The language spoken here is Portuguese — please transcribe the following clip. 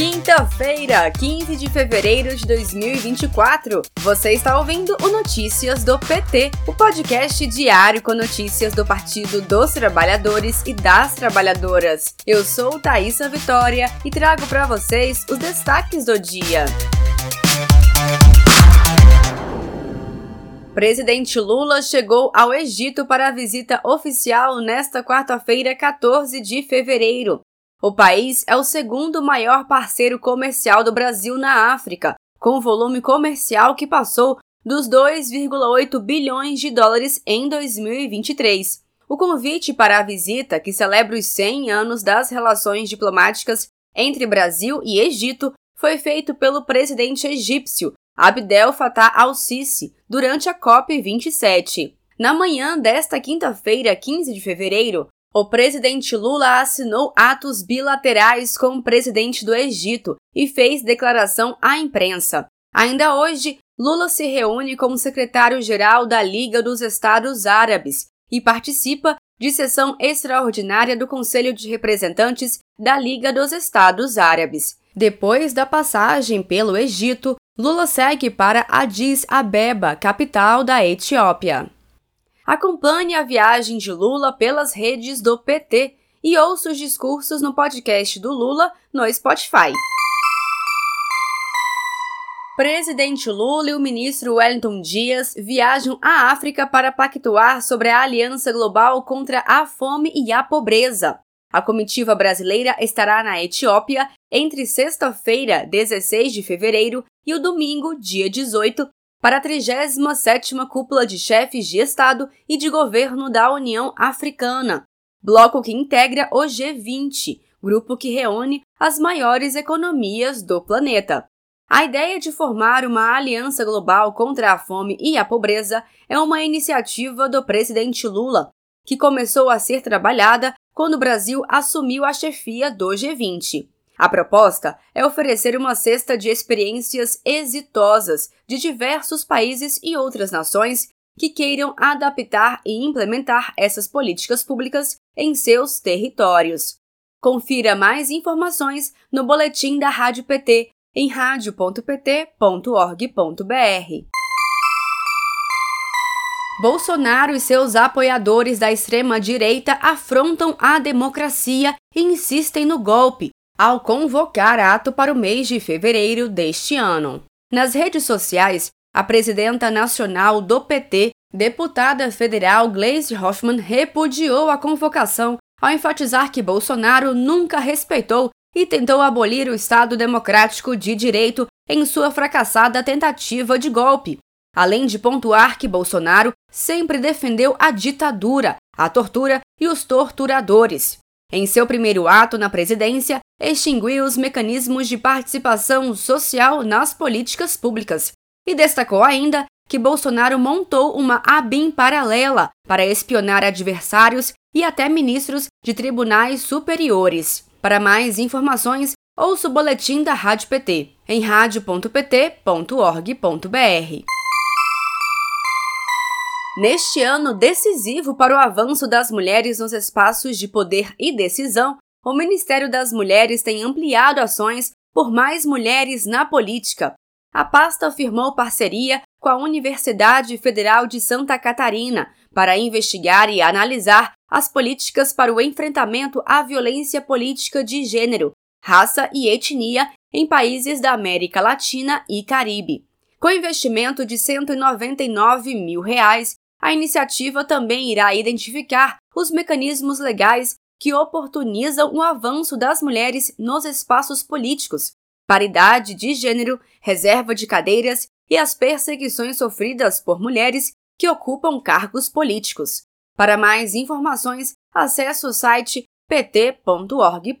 Quinta-feira, 15 de fevereiro de 2024. Você está ouvindo o Notícias do PT, o podcast diário com notícias do Partido dos Trabalhadores e das Trabalhadoras. Eu sou Thaisa Vitória e trago para vocês os destaques do dia. Presidente Lula chegou ao Egito para a visita oficial nesta quarta-feira, 14 de fevereiro. O país é o segundo maior parceiro comercial do Brasil na África, com volume comercial que passou dos 2,8 bilhões de dólares em 2023. O convite para a visita, que celebra os 100 anos das relações diplomáticas entre Brasil e Egito, foi feito pelo presidente egípcio Abdel Fattah al-Sisi durante a COP27. Na manhã desta quinta-feira, 15 de fevereiro, o presidente Lula assinou atos bilaterais com o presidente do Egito e fez declaração à imprensa. Ainda hoje, Lula se reúne com o secretário-geral da Liga dos Estados Árabes e participa de sessão extraordinária do Conselho de Representantes da Liga dos Estados Árabes. Depois da passagem pelo Egito, Lula segue para Addis Abeba, capital da Etiópia. Acompanhe a viagem de Lula pelas redes do PT e ouça os discursos no podcast do Lula no Spotify. Presidente Lula e o ministro Wellington Dias viajam à África para pactuar sobre a aliança global contra a fome e a pobreza. A comitiva brasileira estará na Etiópia entre sexta-feira, 16 de fevereiro, e o domingo, dia 18, para a 37ª Cúpula de Chefes de Estado e de Governo da União Africana, bloco que integra o G20, grupo que reúne as maiores economias do planeta. A ideia de formar uma aliança global contra a fome e a pobreza é uma iniciativa do presidente Lula, que começou a ser trabalhada quando o Brasil assumiu a chefia do G20. A proposta é oferecer uma cesta de experiências exitosas de diversos países e outras nações que queiram adaptar e implementar essas políticas públicas em seus territórios. Confira mais informações no boletim da Rádio PT em radio.pt.org.br. Bolsonaro e seus apoiadores da extrema-direita afrontam a democracia e insistem no golpe, ao convocar ato para o mês de fevereiro deste ano. Nas redes sociais, a presidenta nacional do PT, deputada federal Gleisi Hoffmann, repudiou a convocação ao enfatizar que Bolsonaro nunca respeitou e tentou abolir o Estado Democrático de Direito em sua fracassada tentativa de golpe, além de pontuar que Bolsonaro sempre defendeu a ditadura, a tortura e os torturadores. Em seu primeiro ato na presidência, extinguiu os mecanismos de participação social nas políticas públicas e destacou ainda que Bolsonaro montou uma ABIN paralela para espionar adversários e até ministros de tribunais superiores. Para mais informações, ouça o boletim da Rádio PT em radio.pt.org.br. Neste ano decisivo para o avanço das mulheres nos espaços de poder e decisão, o Ministério das Mulheres tem ampliado ações por mais mulheres na política. A pasta firmou parceria com a Universidade Federal de Santa Catarina para investigar e analisar as políticas para o enfrentamento à violência política de gênero, raça e etnia em países da América Latina e Caribe. Com investimento de 199 mil reais, a iniciativa também irá identificar os mecanismos legais que oportunizam o avanço das mulheres nos espaços políticos, paridade de gênero, reserva de cadeiras e as perseguições sofridas por mulheres que ocupam cargos políticos. Para mais informações, acesse o site pt.org.br.